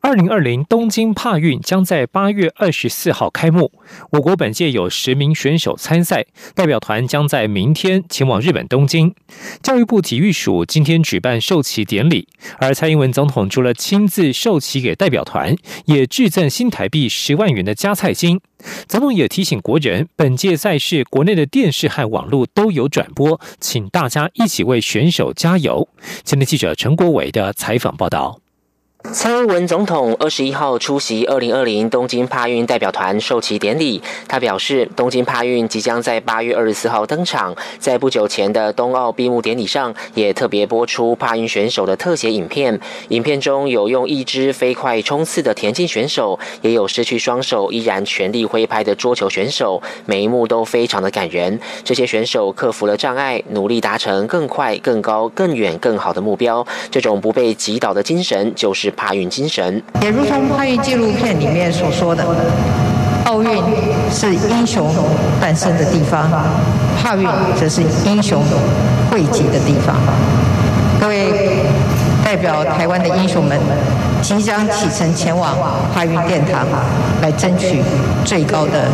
二零二零东京帕运将在八月二十四号开幕。我国本届有十名选手参赛，代表团将在明天前往日本东京。教育部体育署今天举办授旗典礼，而蔡英文总统除了亲自授旗给代表团，也致赠新台币十万元的加菜金。总统也提醒国人，本届赛事国内的电视和网络都有转播，请大家一起为选手加油。今天记者陈国伟的采访报道。蔡英文总统二十一号出席二零二零东京帕运代表团授旗典礼。他表示，东京帕运即将在八月二十四号登场。在不久前的冬奥闭幕典礼上，也特别播出帕运选手的特写影片。影片中有用一只飞快冲刺的田径选手，也有失去双手依然全力挥拍的桌球选手。每一幕都非常的感人。这些选手克服了障碍，努力达成更快、更高、更远、更好的目标。这种不被击倒的精神，就是。帕运精神，也如同帕运纪录片里面所说的，奥运是英雄诞生的地方，帕运则是英雄汇集的地方。各位代表台湾的英雄们，即将启程前往帕运殿堂，来争取最高的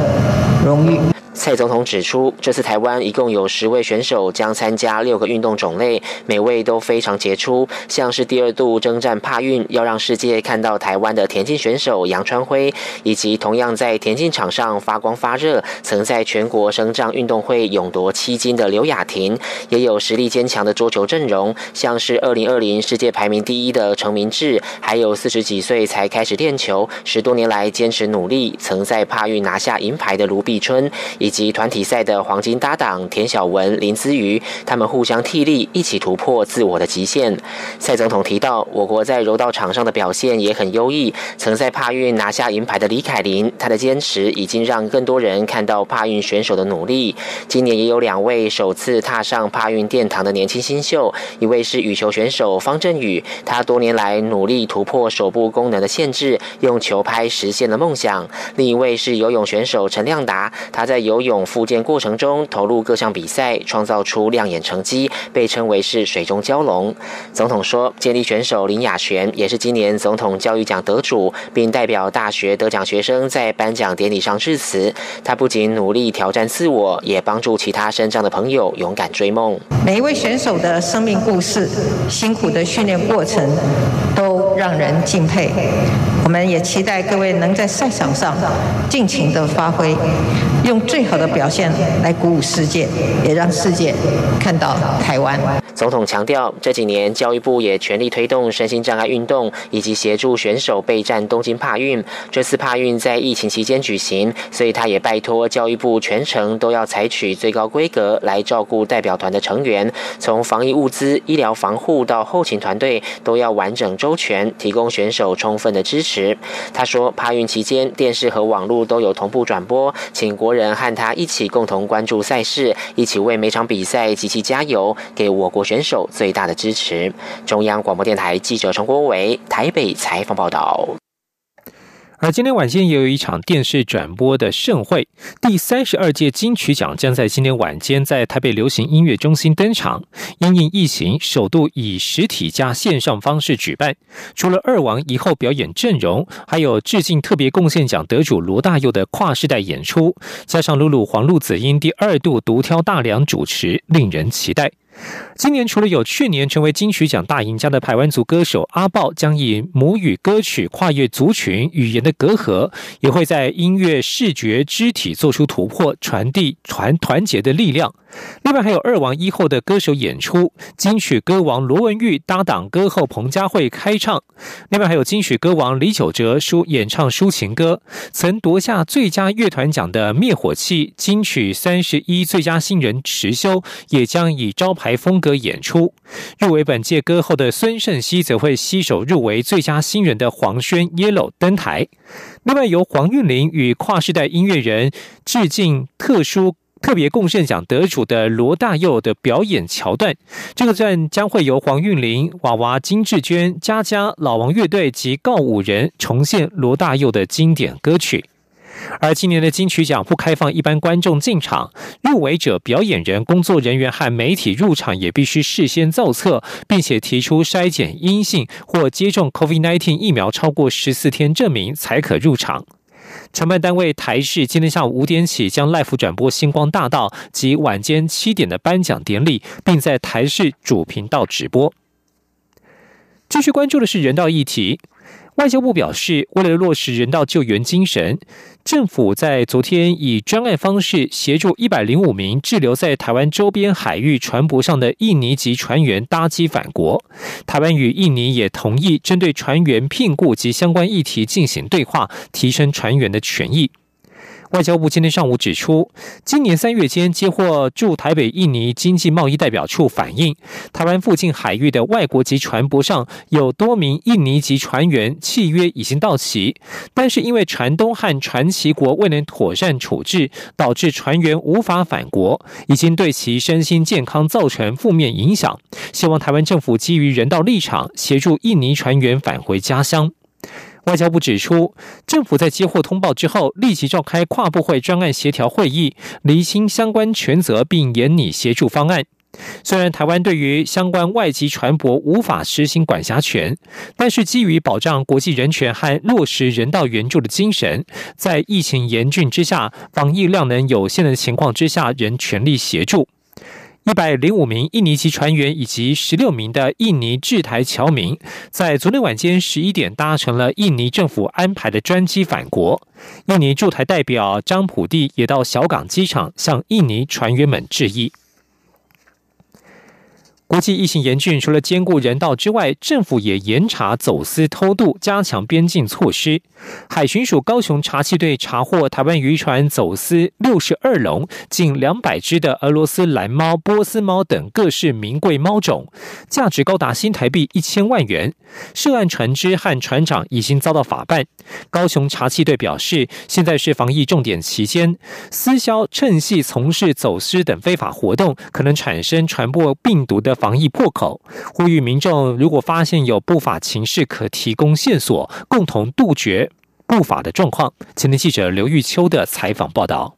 荣誉。蔡总统指出，这次台湾一共有十位选手将参加六个运动种类，每位都非常杰出。像是第二度征战帕运，要让世界看到台湾的田径选手杨川辉，以及同样在田径场上发光发热、曾在全国升障运动会勇夺七金的刘雅婷，也有实力坚强的桌球阵容，像是二零二零世界排名第一的陈明志，还有四十几岁才开始练球、十多年来坚持努力、曾在帕运拿下银牌的卢碧春。以及团体赛的黄金搭档田晓文、林姿瑜，他们互相替力，一起突破自我的极限。蔡总统提到，我国在柔道场上的表现也很优异。曾在帕运拿下银牌的李凯琳，她的坚持已经让更多人看到帕运选手的努力。今年也有两位首次踏上帕运殿堂的年轻新秀，一位是羽球选手方振宇，他多年来努力突破手部功能的限制，用球拍实现了梦想。另一位是游泳选手陈亮达，他在游泳复健过程中投入各项比赛，创造出亮眼成绩，被称为是水中蛟龙。总统说，健力选手林雅璇也是今年总统教育奖得主，并代表大学得奖学生在颁奖典礼上致辞。他不仅努力挑战自我，也帮助其他身障的朋友勇敢追梦。每一位选手的生命故事、辛苦的训练过程，都让人敬佩。我们也期待各位能在赛场上尽情的发挥，用最好的表现来鼓舞世界，也让世界看到台湾。总统强调，这几年教育部也全力推动身心障碍运动，以及协助选手备战东京帕运。这次帕运在疫情期间举行，所以他也拜托教育部全程都要采取最高规格来照顾代表团的成员，从防疫物资、医疗防护到后勤团队都要完整周全，提供选手充分的支持。他说，帕运期间电视和网络都有同步转播，请国人和他一起共同关注赛事，一起为每场比赛集齐加油，给我国。选手最大的支持。中央广播电台记者陈国伟台北采访报道。而今天晚间也有一场电视转播的盛会，第三十二届金曲奖将在今天晚间在台北流行音乐中心登场。因应疫情，首度以实体加线上方式举办。除了二王一后表演阵容，还有致敬特别贡献奖得主罗大佑的跨世代演出，加上露露黄露子英第二度独挑大梁主持，令人期待。今年除了有去年成为金曲奖大赢家的台湾族歌手阿豹，将以母语歌曲跨越族群语言的隔阂，也会在音乐、视觉、肢体做出突破，传递团团结的力量。另外还有二王一后的歌手演出，金曲歌王罗文玉搭档歌后彭佳慧开唱。另外还有金曲歌王李玖哲抒演唱抒情歌，曾夺下最佳乐团奖的灭火器金曲三十一最佳新人池修，也将以招牌台风格演出。入围本届歌后的孙盛熙则会携手入围最佳新人的黄轩 Yellow 登台。另外由黄韵玲与跨世代音乐人致敬特殊。特别贡献奖得主的罗大佑的表演桥段。这个段将会由黄韵玲、娃娃、金志娟、佳佳、老王乐队及告五人重现罗大佑的经典歌曲。而今年的金曲奖不开放一般观众进场，入围者、表演人、工作人员和媒体入场也必须事先造册，并且提出筛检阴性或接种 COVID-19 疫苗超过十四天证明才可入场。承办单位台视今天下午五点起将 live 转播星光大道及晚间七点的颁奖典礼，并在台视主频道直播。继续关注的是人道议题。外交部表示，为了落实人道救援精神，政府在昨天以专案方式协助一百零五名滞留在台湾周边海域船舶上的印尼籍船员搭机返国。台湾与印尼也同意针对船员聘雇及相关议题进行对话，提升船员的权益。外交部今天上午指出，今年三月间接获驻台北印尼经济贸易代表处反映，台湾附近海域的外国籍船舶上有多名印尼籍船员契约已经到期，但是因为船东和船旗国未能妥善处置，导致船员无法返国，已经对其身心健康造成负面影响。希望台湾政府基于人道立场，协助印尼船员返回家乡。外交部指出，政府在接获通报之后，立即召开跨部会专案协调会议，厘清相关权责，并研拟协助方案。虽然台湾对于相关外籍船舶无法实行管辖权，但是基于保障国际人权和落实人道援助的精神，在疫情严峻之下、防疫量能有限的情况之下，仍全力协助。一百零五名印尼籍船员以及十六名的印尼制台侨民，在昨天晚间十一点搭乘了印尼政府安排的专机返国。印尼驻台代表张普蒂也到小港机场向印尼船员们致意。国际疫情严峻，除了兼顾人道之外，政府也严查走私偷渡，加强边境措施。海巡署高雄查缉队查获台湾渔船走私六十二笼、近两百只的俄罗斯蓝猫、波斯猫等各式名贵猫种，价值高达新台币一千万元。涉案船只和船长已经遭到法办。高雄查缉队表示，现在是防疫重点期间，私销趁隙从事走私等非法活动，可能产生传播病毒的。防疫破口，呼吁民众如果发现有不法情势，可提供线索，共同杜绝不法的状况。前天记者刘玉秋的采访报道。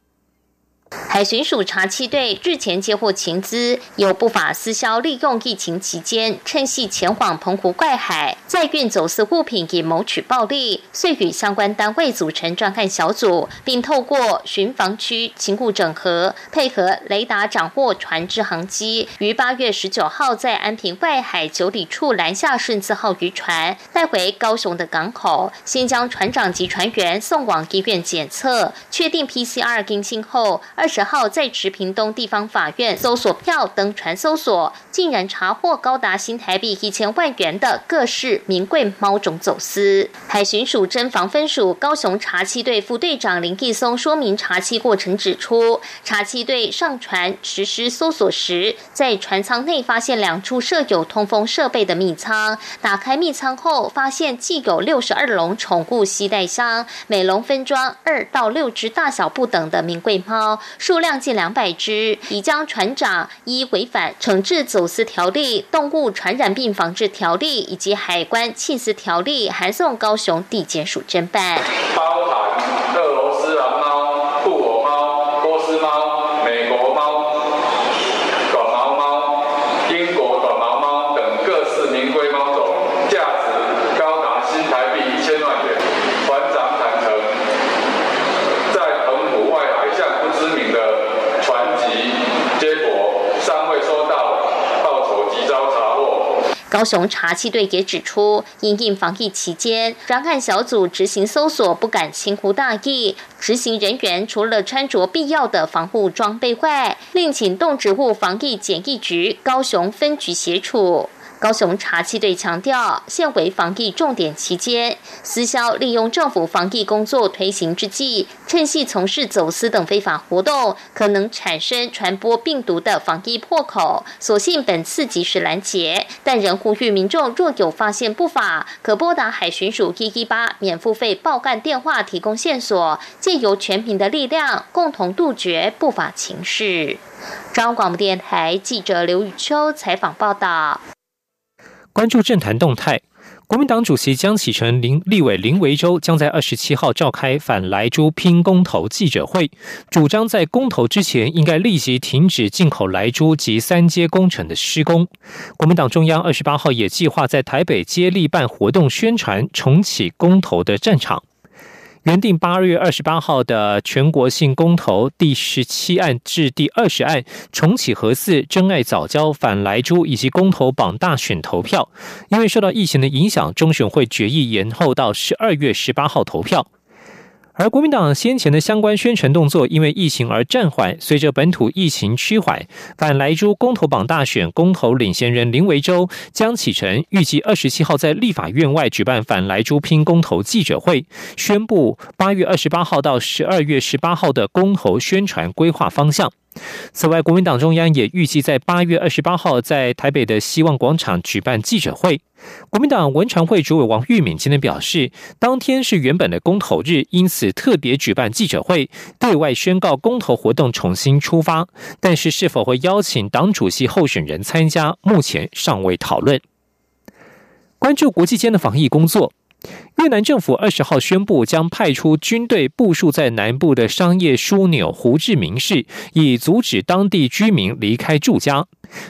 海巡署查缉队日前接获情资，有不法私销利用疫情期间趁隙前往澎湖怪海，载运走私物品以谋取暴利，遂与相关单位组成专案小组，并透过巡防区勤务整合，配合雷达掌握船只航机，于八月十九号在安平外海九里处拦下顺字号渔船，带回高雄的港口，先将船长及船员送往医院检测，确定 PCR 阴性后。二十号在持屏东地方法院搜索票登船搜索，竟然查获高达新台币一千万元的各式名贵猫种走私。海巡署侦防分署高雄查缉队副队长林继松说明查缉过程，指出查缉队上船实施搜索时，在船舱内发现两处设有通风设备的密仓，打开密仓后发现既有六十二笼宠物携带箱，每笼分装二到六只大小不等的名贵猫。数量近两百只，已将船长依违反惩治走私条例、动物传染病防治条例以及海关缉私条例，函送高雄地检署侦办含俄罗斯蓝猫、布偶猫、波斯猫、美国猫。高雄查缉队也指出，因应防疫期间，专案小组执行搜索不敢轻忽大意，执行人员除了穿着必要的防护装备外，另请动植物防疫检疫局高雄分局协助。高雄茶器队强调，现为防疫重点期间，私销利用政府防疫工作推行之际，趁隙从事走私等非法活动，可能产生传播病毒的防疫破口。所幸本次及时拦截，但仍呼吁民众若有发现不法，可拨打海巡署一一八免付费报干电话，提供线索，借由全民的力量，共同杜绝不法情事。中央广播电台记者刘宇秋采访报道。关注政坛动态，国民党主席江启臣、林立委林维洲将在二十七号召开反莱猪拼公投记者会，主张在公投之前应该立即停止进口莱猪及三阶工程的施工。国民党中央二十八号也计划在台北接力办活动宣传，重启公投的战场。原定八月二十八号的全国性公投第十七案至第二十案重启核四、真爱早教、反莱猪以及公投榜大选投票，因为受到疫情的影响，中选会决议延后到十二月十八号投票。而国民党先前的相关宣传动作因为疫情而暂缓，随着本土疫情趋缓，反莱猪公投榜大选公投领先人林维洲、江启臣预计二十七号在立法院外举办反莱猪拼公投记者会，宣布八月二十八号到十二月十八号的公投宣传规划方向。此外，国民党中央也预计在八月二十八号在台北的希望广场举办记者会。国民党文传会主委王玉敏今天表示，当天是原本的公投日，因此特别举办记者会，对外宣告公投活动重新出发。但是，是否会邀请党主席候选人参加，目前尚未讨论。关注国际间的防疫工作。越南政府二十号宣布，将派出军队部署在南部的商业枢纽胡志明市，以阻止当地居民离开住家。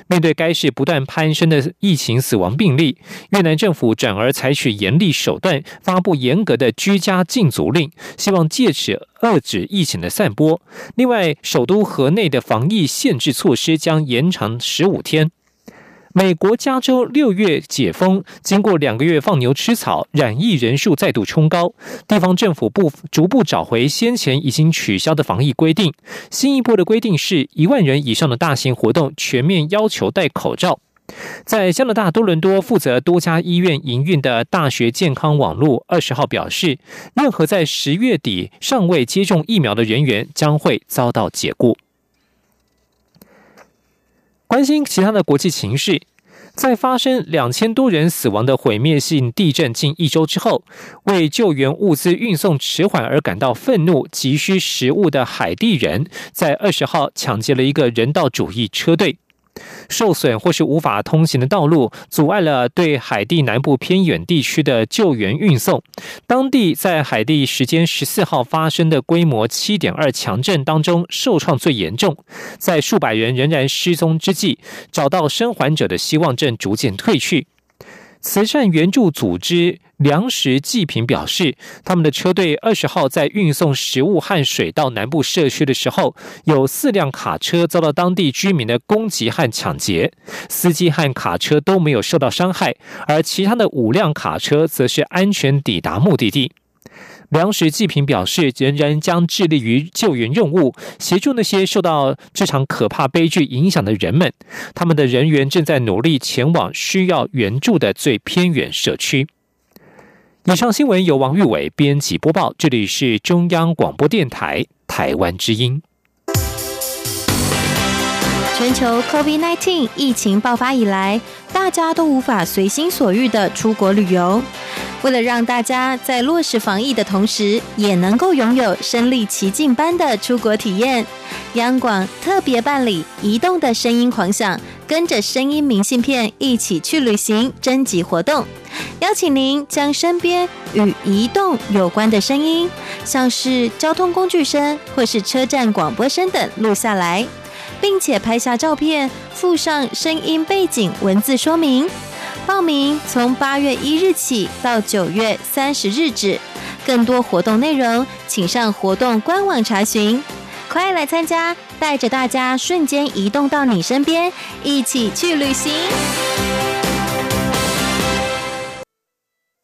面对该市不断攀升的疫情死亡病例，越南政府转而采取严厉手段，发布严格的居家禁足令，希望借此遏制疫情的散播。另外，首都河内的防疫限制措施将延长十五天。美国加州六月解封，经过两个月放牛吃草，染疫人数再度冲高。地方政府不逐步找回先前已经取消的防疫规定。新一波的规定是一万人以上的大型活动全面要求戴口罩。在加拿大多伦多负责多家医院营运的大学健康网络二十号表示，任何在十月底尚未接种疫苗的人员将会遭到解雇。关心其他的国际情势，在发生两千多人死亡的毁灭性地震近一周之后，为救援物资运送迟缓而感到愤怒、急需食物的海地人，在二十号抢劫了一个人道主义车队。受损或是无法通行的道路，阻碍了对海地南部偏远地区的救援运送。当地在海地时间十四号发生的规模七点二强震当中受创最严重，在数百人仍然失踪之际，找到生还者的希望正逐渐退去。慈善援助组织粮食济贫表示，他们的车队二十号在运送食物和水到南部社区的时候，有四辆卡车遭到当地居民的攻击和抢劫，司机和卡车都没有受到伤害，而其他的五辆卡车则是安全抵达目的地。粮食济贫表示，仍然将致力于救援任务，协助那些受到这场可怕悲剧影响的人们。他们的人员正在努力前往需要援助的最偏远社区。以上新闻由王玉伟编辑播报，这里是中央广播电台台湾之音。全球 COVID-19 疫情爆发以来，大家都无法随心所欲的出国旅游。为了让大家在落实防疫的同时，也能够拥有身临其境般的出国体验，央广特别办理“移动的声音狂想”，跟着声音明信片一起去旅行征集活动，邀请您将身边与移动有关的声音，像是交通工具声或是车站广播声等录下来，并且拍下照片，附上声音背景文字说明。报名从八月一日起到九月三十日止，更多活动内容请上活动官网查询。快来参加，带着大家瞬间移动到你身边，一起去旅行。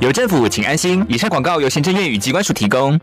有政府，请安心。以上广告由行政院与机关署提供。